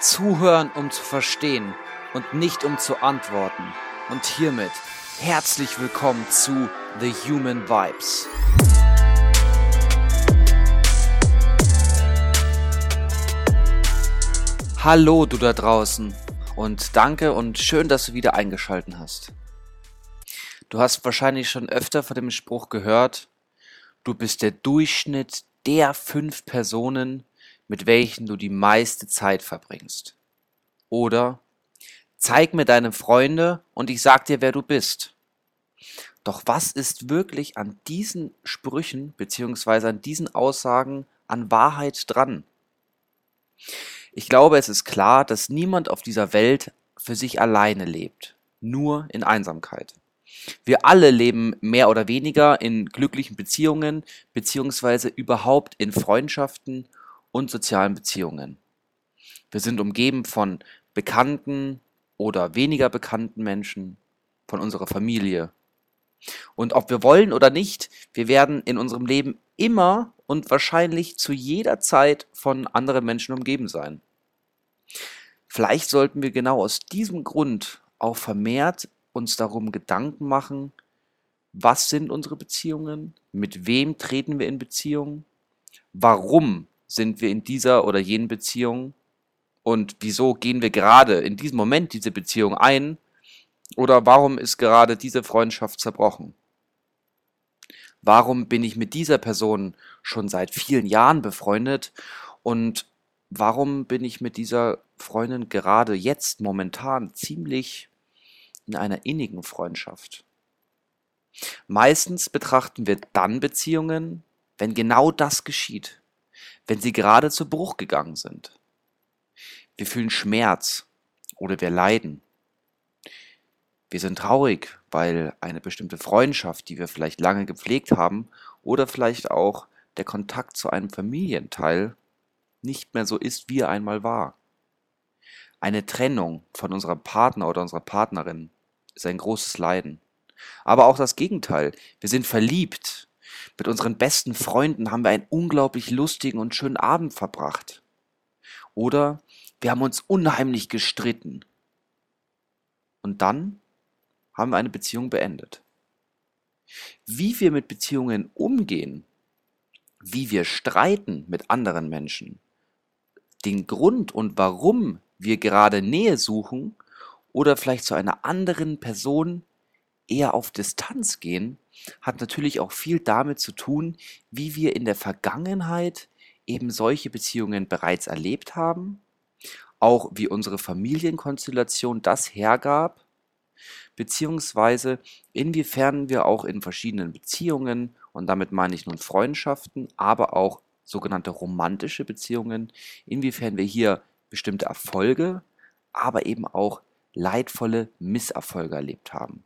Zuhören, um zu verstehen und nicht um zu antworten. Und hiermit herzlich willkommen zu The Human Vibes. Hallo du da draußen und danke und schön, dass du wieder eingeschalten hast. Du hast wahrscheinlich schon öfter von dem Spruch gehört, du bist der Durchschnitt der fünf Personen, mit welchen du die meiste Zeit verbringst. Oder zeig mir deine Freunde und ich sag dir, wer du bist. Doch was ist wirklich an diesen Sprüchen bzw. an diesen Aussagen an Wahrheit dran? Ich glaube, es ist klar, dass niemand auf dieser Welt für sich alleine lebt, nur in Einsamkeit. Wir alle leben mehr oder weniger in glücklichen Beziehungen beziehungsweise überhaupt in Freundschaften und sozialen Beziehungen. Wir sind umgeben von bekannten oder weniger bekannten Menschen, von unserer Familie. Und ob wir wollen oder nicht, wir werden in unserem Leben immer und wahrscheinlich zu jeder Zeit von anderen Menschen umgeben sein. Vielleicht sollten wir genau aus diesem Grund auch vermehrt uns darum Gedanken machen, was sind unsere Beziehungen, mit wem treten wir in Beziehung, warum sind wir in dieser oder jenen Beziehung und wieso gehen wir gerade in diesem Moment diese Beziehung ein oder warum ist gerade diese Freundschaft zerbrochen. Warum bin ich mit dieser Person schon seit vielen Jahren befreundet und warum bin ich mit dieser Freundin gerade jetzt momentan ziemlich in einer innigen Freundschaft? Meistens betrachten wir dann Beziehungen, wenn genau das geschieht wenn sie gerade zu Bruch gegangen sind. Wir fühlen Schmerz oder wir leiden. Wir sind traurig, weil eine bestimmte Freundschaft, die wir vielleicht lange gepflegt haben, oder vielleicht auch der Kontakt zu einem Familienteil nicht mehr so ist, wie er einmal war. Eine Trennung von unserem Partner oder unserer Partnerin ist ein großes Leiden. Aber auch das Gegenteil. Wir sind verliebt mit unseren besten Freunden haben wir einen unglaublich lustigen und schönen Abend verbracht. Oder wir haben uns unheimlich gestritten. Und dann haben wir eine Beziehung beendet. Wie wir mit Beziehungen umgehen, wie wir streiten mit anderen Menschen, den Grund und warum wir gerade Nähe suchen oder vielleicht zu einer anderen Person eher auf Distanz gehen, hat natürlich auch viel damit zu tun, wie wir in der Vergangenheit eben solche Beziehungen bereits erlebt haben, auch wie unsere Familienkonstellation das hergab, beziehungsweise inwiefern wir auch in verschiedenen Beziehungen, und damit meine ich nun Freundschaften, aber auch sogenannte romantische Beziehungen, inwiefern wir hier bestimmte Erfolge, aber eben auch leidvolle Misserfolge erlebt haben.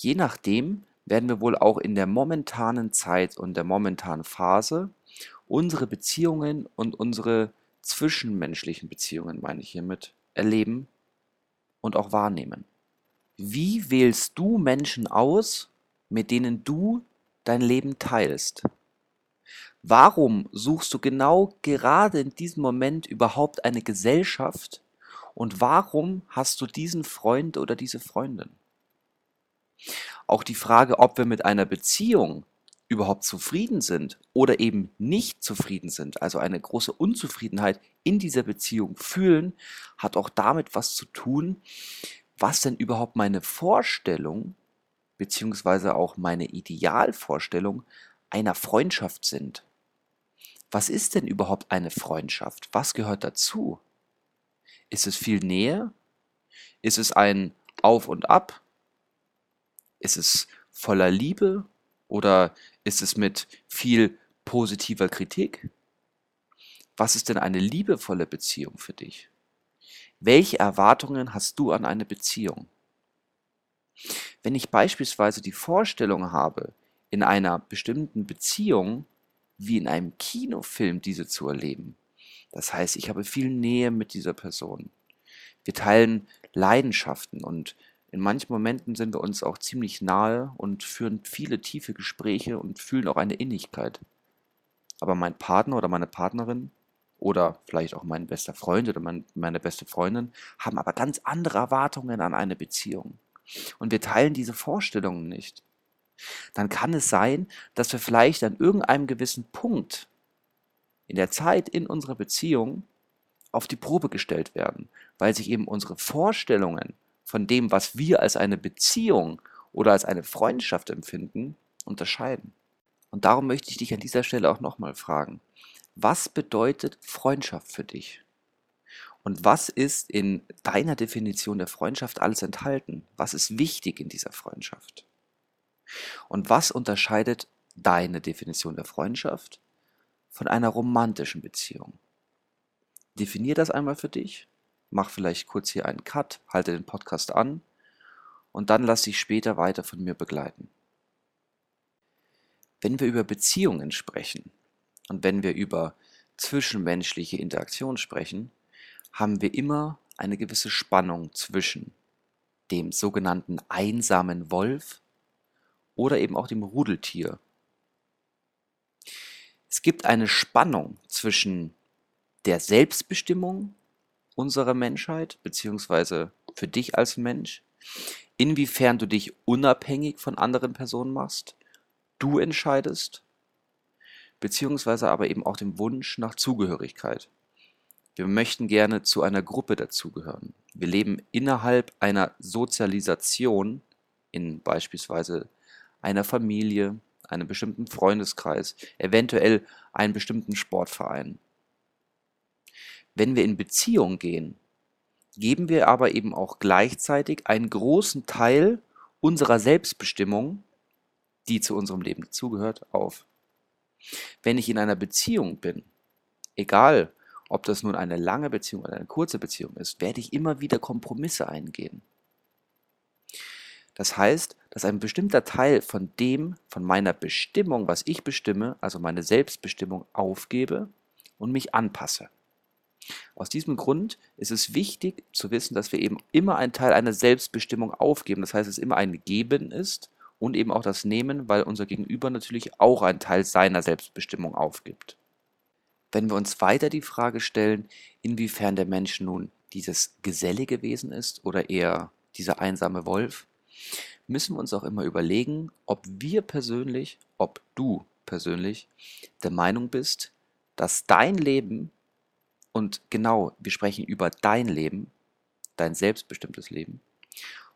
Je nachdem werden wir wohl auch in der momentanen Zeit und der momentanen Phase unsere Beziehungen und unsere zwischenmenschlichen Beziehungen, meine ich hiermit, erleben und auch wahrnehmen. Wie wählst du Menschen aus, mit denen du dein Leben teilst? Warum suchst du genau gerade in diesem Moment überhaupt eine Gesellschaft und warum hast du diesen Freund oder diese Freundin? Auch die Frage, ob wir mit einer Beziehung überhaupt zufrieden sind oder eben nicht zufrieden sind, also eine große Unzufriedenheit in dieser Beziehung fühlen, hat auch damit was zu tun, was denn überhaupt meine Vorstellung beziehungsweise auch meine Idealvorstellung einer Freundschaft sind. Was ist denn überhaupt eine Freundschaft? Was gehört dazu? Ist es viel Nähe? Ist es ein Auf und Ab? Ist es voller Liebe oder ist es mit viel positiver Kritik? Was ist denn eine liebevolle Beziehung für dich? Welche Erwartungen hast du an eine Beziehung? Wenn ich beispielsweise die Vorstellung habe, in einer bestimmten Beziehung wie in einem Kinofilm diese zu erleben, das heißt, ich habe viel Nähe mit dieser Person. Wir teilen Leidenschaften und in manchen Momenten sind wir uns auch ziemlich nahe und führen viele tiefe Gespräche und fühlen auch eine Innigkeit. Aber mein Partner oder meine Partnerin oder vielleicht auch mein bester Freund oder mein, meine beste Freundin haben aber ganz andere Erwartungen an eine Beziehung. Und wir teilen diese Vorstellungen nicht. Dann kann es sein, dass wir vielleicht an irgendeinem gewissen Punkt in der Zeit in unserer Beziehung auf die Probe gestellt werden, weil sich eben unsere Vorstellungen von dem, was wir als eine Beziehung oder als eine Freundschaft empfinden, unterscheiden. Und darum möchte ich dich an dieser Stelle auch nochmal fragen, was bedeutet Freundschaft für dich? Und was ist in deiner Definition der Freundschaft alles enthalten? Was ist wichtig in dieser Freundschaft? Und was unterscheidet deine Definition der Freundschaft von einer romantischen Beziehung? Definier das einmal für dich, mach vielleicht kurz hier einen Cut, halte den Podcast an und dann lass dich später weiter von mir begleiten. Wenn wir über Beziehungen sprechen und wenn wir über zwischenmenschliche Interaktion sprechen, haben wir immer eine gewisse Spannung zwischen dem sogenannten einsamen Wolf oder eben auch dem Rudeltier. Es gibt eine Spannung zwischen der Selbstbestimmung unserer Menschheit, beziehungsweise für dich als Mensch, inwiefern du dich unabhängig von anderen Personen machst, du entscheidest, beziehungsweise aber eben auch dem Wunsch nach Zugehörigkeit. Wir möchten gerne zu einer Gruppe dazugehören. Wir leben innerhalb einer Sozialisation in beispielsweise einer Familie, einem bestimmten Freundeskreis, eventuell einem bestimmten Sportverein. Wenn wir in Beziehung gehen, geben wir aber eben auch gleichzeitig einen großen Teil unserer Selbstbestimmung, die zu unserem Leben dazugehört, auf. Wenn ich in einer Beziehung bin, egal ob das nun eine lange Beziehung oder eine kurze Beziehung ist, werde ich immer wieder Kompromisse eingehen. Das heißt, dass ein bestimmter Teil von dem, von meiner Bestimmung, was ich bestimme, also meine Selbstbestimmung, aufgebe und mich anpasse. Aus diesem Grund ist es wichtig zu wissen, dass wir eben immer einen Teil einer Selbstbestimmung aufgeben. Das heißt, es immer ein Geben ist und eben auch das Nehmen, weil unser Gegenüber natürlich auch einen Teil seiner Selbstbestimmung aufgibt. Wenn wir uns weiter die Frage stellen, inwiefern der Mensch nun dieses gesellige Wesen ist oder eher dieser einsame Wolf, müssen wir uns auch immer überlegen, ob wir persönlich, ob du persönlich der Meinung bist, dass dein Leben und genau, wir sprechen über dein Leben, dein selbstbestimmtes Leben,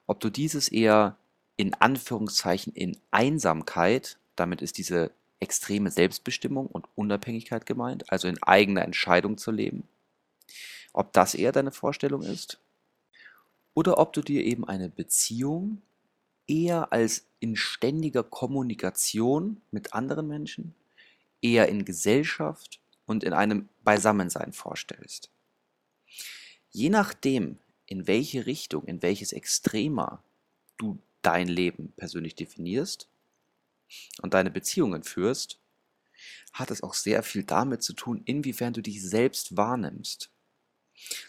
ob du dieses eher in Anführungszeichen in Einsamkeit, damit ist diese extreme Selbstbestimmung und Unabhängigkeit gemeint, also in eigener Entscheidung zu leben, ob das eher deine Vorstellung ist, oder ob du dir eben eine Beziehung eher als in ständiger Kommunikation mit anderen Menschen, eher in Gesellschaft und in einem Beisammensein vorstellst. Je nachdem, in welche Richtung, in welches Extrema du dein Leben persönlich definierst und deine Beziehungen führst, hat es auch sehr viel damit zu tun, inwiefern du dich selbst wahrnimmst.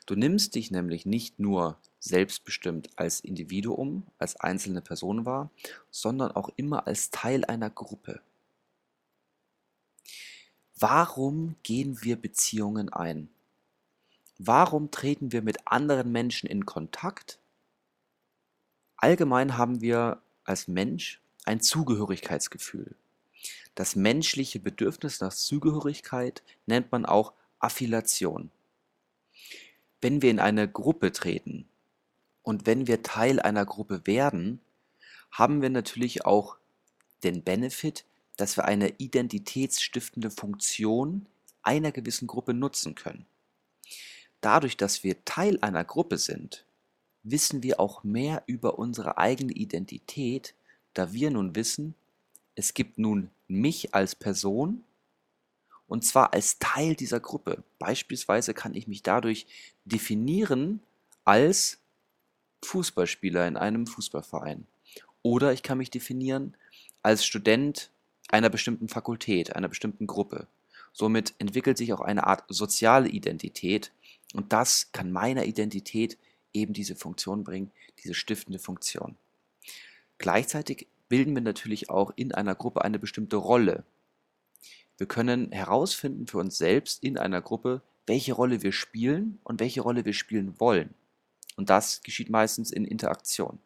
Du nimmst dich nämlich nicht nur selbstbestimmt als Individuum, als einzelne Person wahr, sondern auch immer als Teil einer Gruppe. Warum gehen wir Beziehungen ein? Warum treten wir mit anderen Menschen in Kontakt? Allgemein haben wir als Mensch ein Zugehörigkeitsgefühl. Das menschliche Bedürfnis nach Zugehörigkeit nennt man auch Affiliation. Wenn wir in eine Gruppe treten und wenn wir Teil einer Gruppe werden, haben wir natürlich auch den Benefit, dass wir eine identitätsstiftende Funktion einer gewissen Gruppe nutzen können. Dadurch, dass wir Teil einer Gruppe sind, wissen wir auch mehr über unsere eigene Identität, da wir nun wissen, es gibt nun mich als Person und zwar als Teil dieser Gruppe. Beispielsweise kann ich mich dadurch definieren als Fußballspieler in einem Fußballverein. Oder ich kann mich definieren als Student einer bestimmten Fakultät, einer bestimmten Gruppe. Somit entwickelt sich auch eine Art soziale Identität und das kann meiner Identität eben diese Funktion bringen, diese stiftende Funktion. Gleichzeitig bilden wir natürlich auch in einer Gruppe eine bestimmte Rolle. Wir können herausfinden für uns selbst in einer Gruppe, welche Rolle wir spielen und welche Rolle wir spielen wollen. Und das geschieht meistens in Interaktion.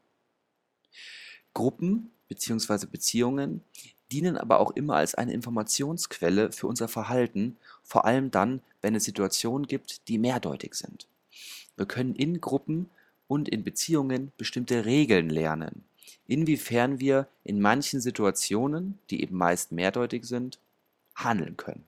Gruppen bzw. Beziehungen dienen aber auch immer als eine Informationsquelle für unser Verhalten, vor allem dann, wenn es Situationen gibt, die mehrdeutig sind. Wir können in Gruppen und in Beziehungen bestimmte Regeln lernen, inwiefern wir in manchen Situationen, die eben meist mehrdeutig sind, handeln können.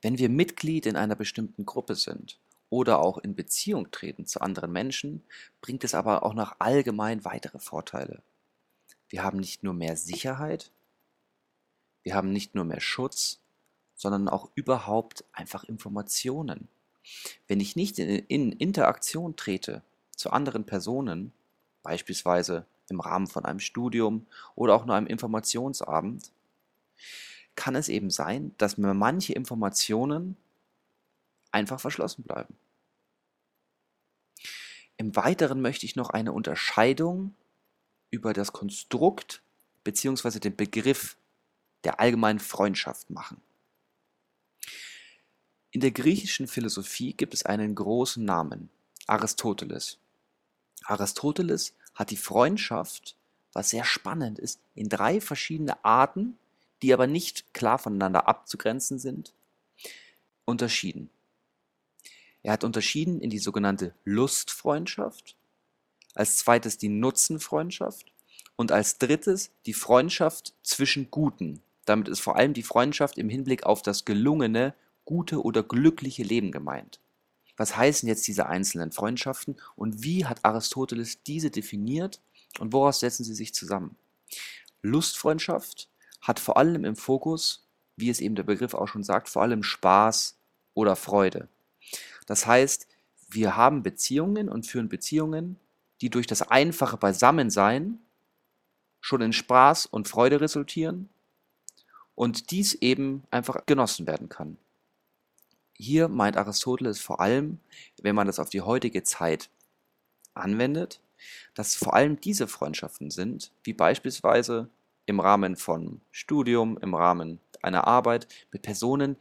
Wenn wir Mitglied in einer bestimmten Gruppe sind oder auch in Beziehung treten zu anderen Menschen, bringt es aber auch noch allgemein weitere Vorteile. Wir haben nicht nur mehr Sicherheit, wir haben nicht nur mehr Schutz, sondern auch überhaupt einfach Informationen. Wenn ich nicht in, in Interaktion trete zu anderen Personen, beispielsweise im Rahmen von einem Studium oder auch nur einem Informationsabend, kann es eben sein, dass mir manche Informationen einfach verschlossen bleiben. Im Weiteren möchte ich noch eine Unterscheidung über das Konstrukt bzw. den Begriff der allgemeinen Freundschaft machen. In der griechischen Philosophie gibt es einen großen Namen, Aristoteles. Aristoteles hat die Freundschaft, was sehr spannend ist, in drei verschiedene Arten, die aber nicht klar voneinander abzugrenzen sind, unterschieden. Er hat unterschieden in die sogenannte Lustfreundschaft, als zweites die Nutzenfreundschaft und als drittes die Freundschaft zwischen Guten. Damit ist vor allem die Freundschaft im Hinblick auf das gelungene, gute oder glückliche Leben gemeint. Was heißen jetzt diese einzelnen Freundschaften und wie hat Aristoteles diese definiert und woraus setzen sie sich zusammen? Lustfreundschaft hat vor allem im Fokus, wie es eben der Begriff auch schon sagt, vor allem Spaß oder Freude. Das heißt, wir haben Beziehungen und führen Beziehungen, die durch das einfache Beisammensein schon in Spaß und Freude resultieren und dies eben einfach genossen werden kann. Hier meint Aristoteles vor allem, wenn man das auf die heutige Zeit anwendet, dass vor allem diese Freundschaften sind, wie beispielsweise im Rahmen von Studium, im Rahmen einer Arbeit mit Personen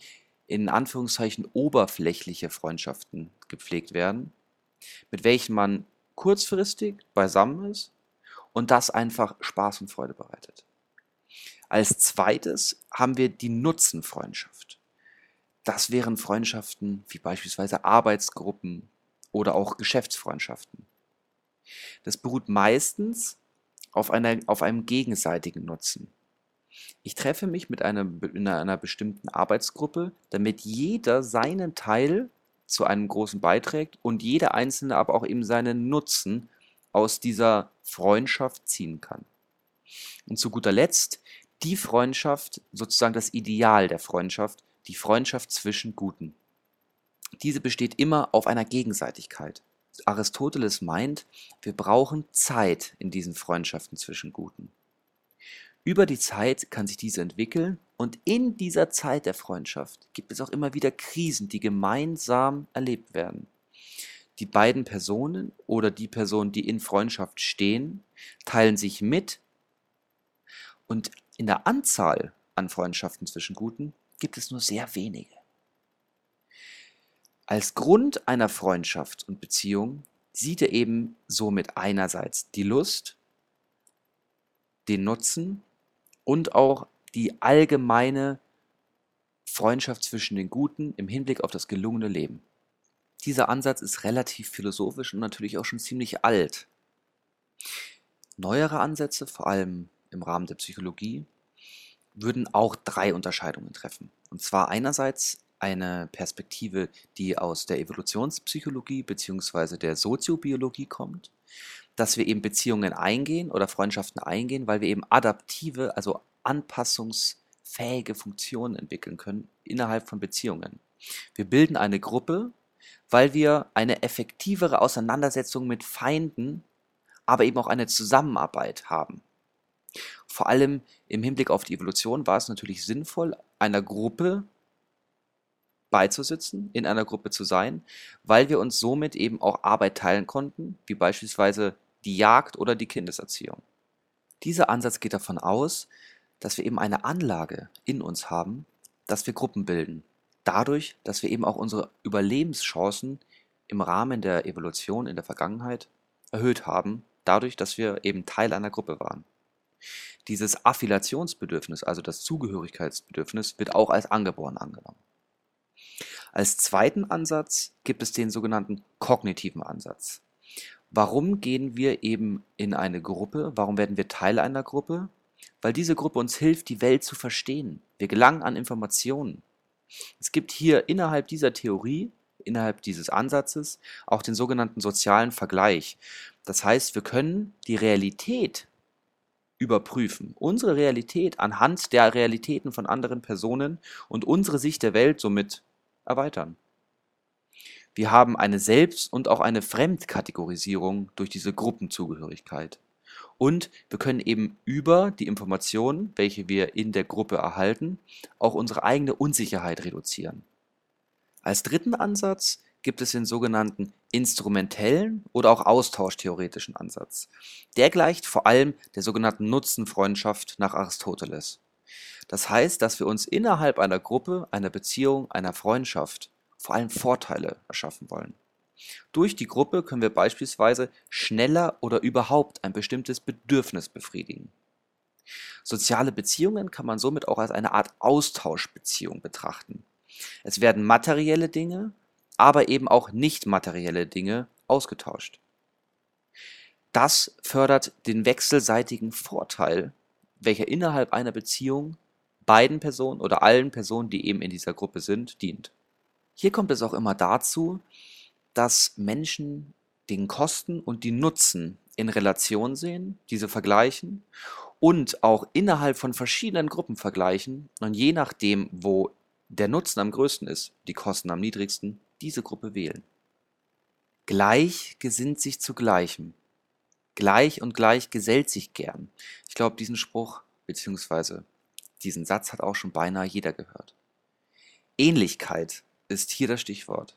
in Anführungszeichen oberflächliche Freundschaften gepflegt werden, mit welchen man kurzfristig beisammen ist und das einfach Spaß und Freude bereitet. Als zweites haben wir die Nutzenfreundschaft. Das wären Freundschaften wie beispielsweise Arbeitsgruppen oder auch Geschäftsfreundschaften. Das beruht meistens auf, einer, auf einem gegenseitigen Nutzen. Ich treffe mich mit einem, in einer bestimmten Arbeitsgruppe, damit jeder seinen Teil zu einem großen beiträgt und jeder Einzelne aber auch eben seinen Nutzen aus dieser Freundschaft ziehen kann. Und zu guter Letzt die Freundschaft, sozusagen das Ideal der Freundschaft, die Freundschaft zwischen Guten. Diese besteht immer auf einer Gegenseitigkeit. Aristoteles meint, wir brauchen Zeit in diesen Freundschaften zwischen Guten. Über die Zeit kann sich diese entwickeln und in dieser Zeit der Freundschaft gibt es auch immer wieder Krisen, die gemeinsam erlebt werden. Die beiden Personen oder die Personen, die in Freundschaft stehen, teilen sich mit und in der Anzahl an Freundschaften zwischen Guten gibt es nur sehr wenige. Als Grund einer Freundschaft und Beziehung sieht er eben somit einerseits die Lust, den Nutzen und auch die allgemeine Freundschaft zwischen den Guten im Hinblick auf das gelungene Leben. Dieser Ansatz ist relativ philosophisch und natürlich auch schon ziemlich alt. Neuere Ansätze, vor allem im Rahmen der Psychologie, würden auch drei Unterscheidungen treffen. Und zwar einerseits eine Perspektive, die aus der Evolutionspsychologie bzw. der Soziobiologie kommt, dass wir eben Beziehungen eingehen oder Freundschaften eingehen, weil wir eben adaptive, also anpassungsfähige Funktionen entwickeln können innerhalb von Beziehungen. Wir bilden eine Gruppe, weil wir eine effektivere Auseinandersetzung mit Feinden, aber eben auch eine Zusammenarbeit haben. Vor allem im Hinblick auf die Evolution war es natürlich sinnvoll, einer Gruppe beizusitzen, in einer Gruppe zu sein, weil wir uns somit eben auch Arbeit teilen konnten, wie beispielsweise die Jagd oder die Kindeserziehung. Dieser Ansatz geht davon aus, dass wir eben eine Anlage in uns haben, dass wir Gruppen bilden. dadurch, dass wir eben auch unsere Überlebenschancen im Rahmen der Evolution in der Vergangenheit erhöht haben, dadurch, dass wir eben Teil einer Gruppe waren. Dieses Affiliationsbedürfnis, also das Zugehörigkeitsbedürfnis, wird auch als angeboren angenommen. Als zweiten Ansatz gibt es den sogenannten kognitiven Ansatz. Warum gehen wir eben in eine Gruppe? Warum werden wir Teil einer Gruppe? Weil diese Gruppe uns hilft, die Welt zu verstehen. Wir gelangen an Informationen. Es gibt hier innerhalb dieser Theorie, innerhalb dieses Ansatzes, auch den sogenannten sozialen Vergleich. Das heißt, wir können die Realität überprüfen. Unsere Realität anhand der Realitäten von anderen Personen und unsere Sicht der Welt somit erweitern. Wir haben eine Selbst- und auch eine Fremdkategorisierung durch diese Gruppenzugehörigkeit. Und wir können eben über die Informationen, welche wir in der Gruppe erhalten, auch unsere eigene Unsicherheit reduzieren. Als dritten Ansatz gibt es den sogenannten instrumentellen oder auch austauschtheoretischen Ansatz. Der gleicht vor allem der sogenannten Nutzenfreundschaft nach Aristoteles. Das heißt, dass wir uns innerhalb einer Gruppe, einer Beziehung, einer Freundschaft vor allem Vorteile erschaffen wollen. Durch die Gruppe können wir beispielsweise schneller oder überhaupt ein bestimmtes Bedürfnis befriedigen. Soziale Beziehungen kann man somit auch als eine Art Austauschbeziehung betrachten. Es werden materielle Dinge, aber eben auch nicht materielle Dinge ausgetauscht. Das fördert den wechselseitigen Vorteil, welcher innerhalb einer Beziehung beiden Personen oder allen Personen, die eben in dieser Gruppe sind, dient. Hier kommt es auch immer dazu, dass Menschen den Kosten und die Nutzen in Relation sehen, diese vergleichen und auch innerhalb von verschiedenen Gruppen vergleichen und je nachdem, wo der Nutzen am größten ist, die Kosten am niedrigsten, diese Gruppe wählen. Gleich gesinnt sich zu Gleichem. Gleich und gleich gesellt sich gern. Ich glaube, diesen Spruch bzw. diesen Satz hat auch schon beinahe jeder gehört. Ähnlichkeit ist hier das Stichwort.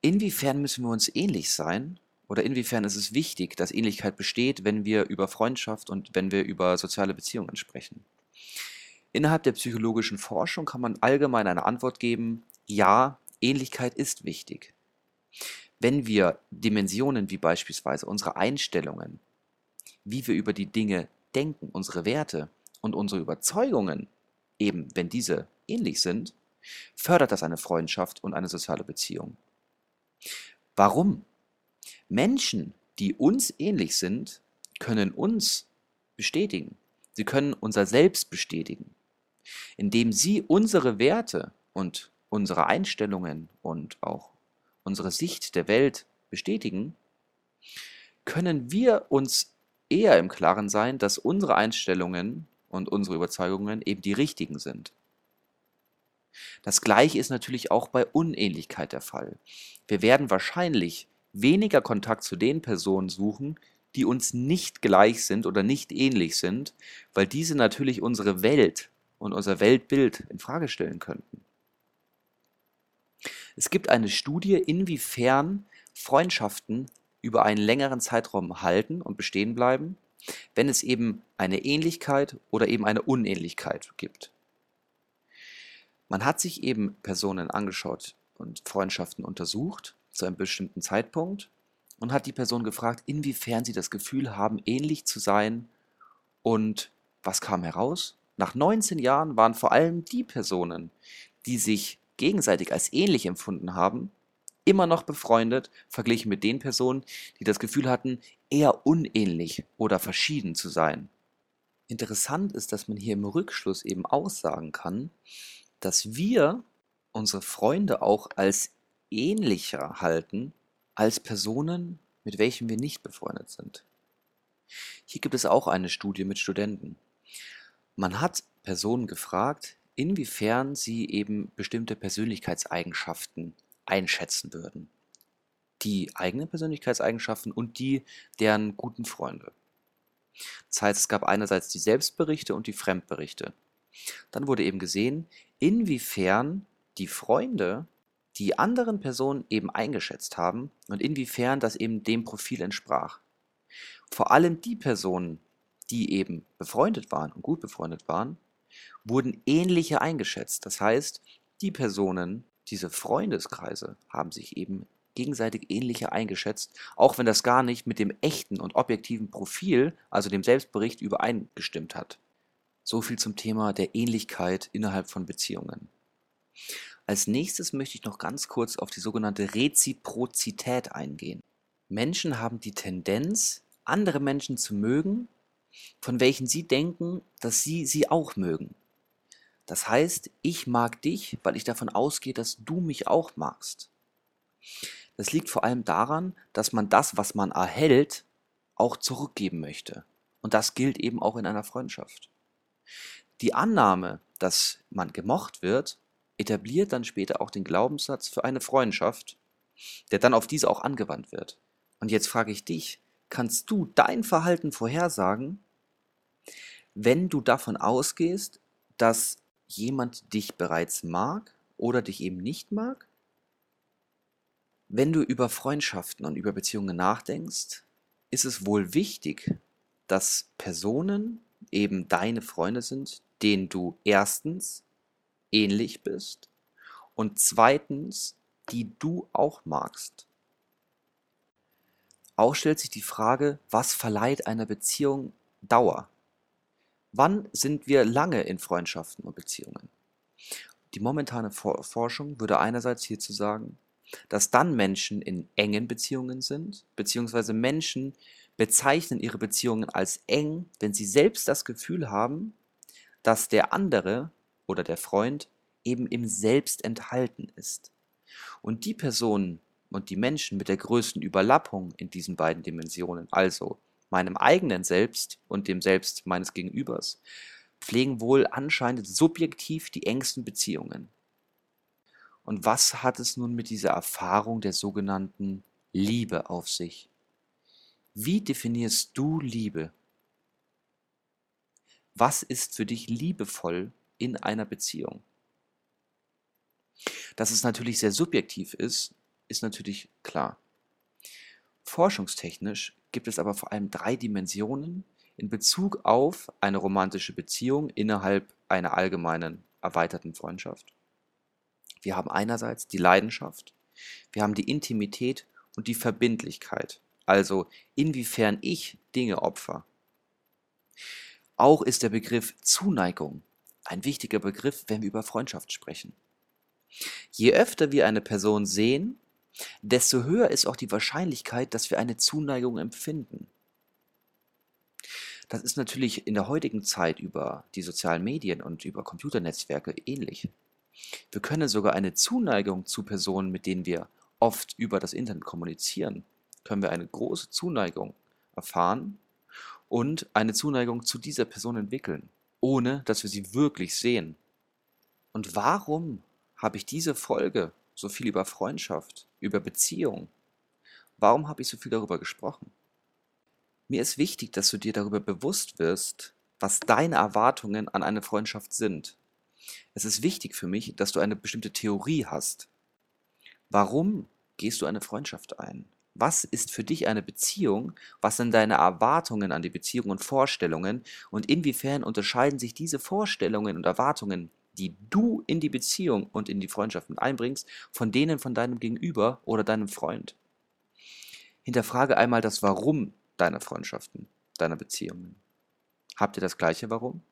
Inwiefern müssen wir uns ähnlich sein oder inwiefern ist es wichtig, dass Ähnlichkeit besteht, wenn wir über Freundschaft und wenn wir über soziale Beziehungen sprechen? Innerhalb der psychologischen Forschung kann man allgemein eine Antwort geben, ja, Ähnlichkeit ist wichtig. Wenn wir Dimensionen wie beispielsweise unsere Einstellungen, wie wir über die Dinge denken, unsere Werte und unsere Überzeugungen, eben wenn diese ähnlich sind, fördert das eine Freundschaft und eine soziale Beziehung. Warum? Menschen, die uns ähnlich sind, können uns bestätigen. Sie können unser Selbst bestätigen indem sie unsere Werte und unsere Einstellungen und auch unsere Sicht der Welt bestätigen, können wir uns eher im Klaren sein, dass unsere Einstellungen und unsere Überzeugungen eben die richtigen sind. Das gleiche ist natürlich auch bei Unähnlichkeit der Fall. Wir werden wahrscheinlich weniger Kontakt zu den Personen suchen, die uns nicht gleich sind oder nicht ähnlich sind, weil diese natürlich unsere Welt und unser Weltbild in Frage stellen könnten. Es gibt eine Studie, inwiefern Freundschaften über einen längeren Zeitraum halten und bestehen bleiben, wenn es eben eine Ähnlichkeit oder eben eine Unähnlichkeit gibt. Man hat sich eben Personen angeschaut und Freundschaften untersucht zu einem bestimmten Zeitpunkt und hat die Person gefragt, inwiefern sie das Gefühl haben, ähnlich zu sein und was kam heraus? Nach 19 Jahren waren vor allem die Personen, die sich gegenseitig als ähnlich empfunden haben, immer noch befreundet, verglichen mit den Personen, die das Gefühl hatten, eher unähnlich oder verschieden zu sein. Interessant ist, dass man hier im Rückschluss eben aussagen kann, dass wir unsere Freunde auch als ähnlicher halten als Personen, mit welchen wir nicht befreundet sind. Hier gibt es auch eine Studie mit Studenten. Man hat Personen gefragt, inwiefern sie eben bestimmte Persönlichkeitseigenschaften einschätzen würden. Die eigenen Persönlichkeitseigenschaften und die deren guten Freunde. Das heißt, es gab einerseits die Selbstberichte und die Fremdberichte. Dann wurde eben gesehen, inwiefern die Freunde die anderen Personen eben eingeschätzt haben und inwiefern das eben dem Profil entsprach. Vor allem die Personen, die eben befreundet waren und gut befreundet waren, wurden ähnlicher eingeschätzt. Das heißt, Die Personen, diese Freundeskreise, haben sich eben gegenseitig ähnlicher eingeschätzt, auch wenn das gar nicht mit dem echten und objektiven Profil, also dem Selbstbericht, übereingestimmt hat. So viel zum Thema der Ähnlichkeit innerhalb von Beziehungen. Als nächstes möchte ich noch ganz kurz auf die sogenannte Reziprozität eingehen. Menschen haben die Tendenz, andere Menschen zu mögen, von welchen sie denken, dass sie sie auch mögen. Das heißt, ich mag dich, weil ich davon ausgehe, dass du mich auch magst. Das liegt vor allem daran, dass man das, was man erhält, auch zurückgeben möchte. Und das gilt eben auch in einer Freundschaft. Die Annahme, dass man gemocht wird, etabliert dann später auch den Glaubenssatz für eine Freundschaft, der dann auf diese auch angewandt wird. Und jetzt frage ich dich, kannst du dein Verhalten vorhersagen, wenn du davon ausgehst, dass jemand dich bereits mag oder dich eben nicht mag? Wenn du über Freundschaften und über Beziehungen nachdenkst, ist es wohl wichtig, dass Personen eben deine Freunde sind, denen du erstens ähnlich bist und zweitens, die du auch magst. Auch stellt sich die Frage, was verleiht einer Beziehung Dauer? Wann sind wir lange in Freundschaften und Beziehungen? Die momentane Forschung würde einerseits hierzu sagen, dass dann Menschen in engen Beziehungen sind, beziehungsweise Menschen bezeichnen ihre Beziehungen als eng, wenn sie selbst das Gefühl haben, dass der andere oder der Freund eben im Selbst enthalten ist. Und die Personen und die Menschen mit der größten Überlappung in diesen beiden Dimensionen, also meinem eigenen Selbst und dem Selbst meines Gegenübers, pflegen wohl anscheinend subjektiv die engsten Beziehungen. Und was hat es nun mit dieser Erfahrung der sogenannten Liebe auf sich? Wie definierst du Liebe? Was ist für dich liebevoll in einer Beziehung? Dass es natürlich sehr subjektiv ist, ist natürlich klar. Forschungstechnisch gibt es aber vor allem drei Dimensionen in Bezug auf eine romantische Beziehung innerhalb einer allgemeinen erweiterten Freundschaft. Wir haben einerseits die Leidenschaft, wir haben die Intimität und die Verbindlichkeit, also inwiefern ich Dinge opfer. Auch ist der Begriff Zuneigung ein wichtiger Begriff, wenn wir über Freundschaft sprechen. Je öfter wir eine Person sehen, desto höher ist auch die Wahrscheinlichkeit, dass wir eine Zuneigung empfinden. Das ist natürlich in der heutigen Zeit über die sozialen Medien und über Computernetzwerke ähnlich. Wir können sogar eine Zuneigung zu Personen, mit denen wir oft über das Internet kommunizieren, können wir eine große Zuneigung erfahren und eine Zuneigung zu dieser Person entwickeln, ohne dass wir sie wirklich sehen. Und warum habe ich diese Folge so viel über Freundschaft, über Beziehung. Warum habe ich so viel darüber gesprochen? Mir ist wichtig, dass du dir darüber bewusst wirst, was deine Erwartungen an eine Freundschaft sind. Es ist wichtig für mich, dass du eine bestimmte Theorie hast. Warum gehst du eine Freundschaft ein? Was ist für dich eine Beziehung? Was sind deine Erwartungen an die Beziehung und Vorstellungen? Und inwiefern unterscheiden sich diese Vorstellungen und Erwartungen die du in die Beziehung und in die Freundschaft mit einbringst, von denen von deinem Gegenüber oder deinem Freund. Hinterfrage einmal das Warum deiner Freundschaften, deiner Beziehungen. Habt ihr das gleiche Warum?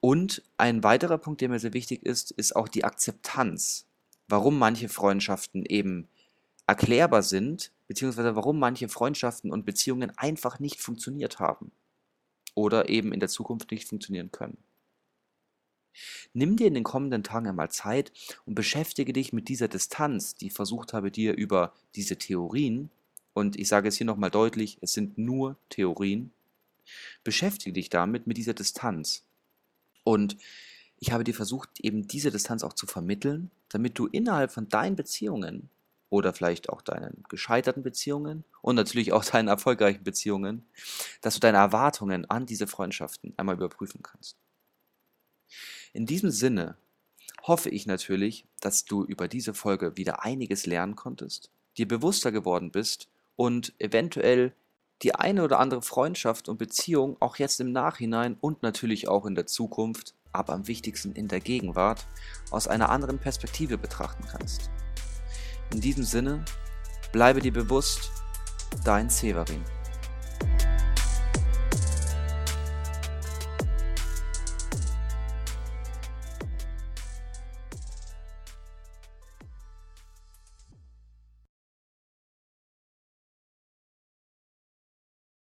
Und ein weiterer Punkt, der mir sehr wichtig ist, ist auch die Akzeptanz. Warum manche Freundschaften eben erklärbar sind, beziehungsweise warum manche Freundschaften und Beziehungen einfach nicht funktioniert haben oder eben in der Zukunft nicht funktionieren können. Nimm dir in den kommenden Tagen einmal Zeit und beschäftige dich mit dieser Distanz, die ich versucht habe, dir über diese Theorien, und ich sage es hier nochmal deutlich, es sind nur Theorien, beschäftige dich damit, mit dieser Distanz. Und ich habe dir versucht, eben diese Distanz auch zu vermitteln, damit du innerhalb von deinen Beziehungen oder vielleicht auch deinen gescheiterten Beziehungen und natürlich auch deinen erfolgreichen Beziehungen, dass du deine Erwartungen an diese Freundschaften einmal überprüfen kannst. In diesem Sinne hoffe ich natürlich, dass du über diese Folge wieder einiges lernen konntest, dir bewusster geworden bist und eventuell die eine oder andere Freundschaft und Beziehung auch jetzt im Nachhinein und natürlich auch in der Zukunft aber am wichtigsten in der Gegenwart, aus einer anderen Perspektive betrachten kannst. In diesem Sinne, bleibe dir bewusst, dein Severin.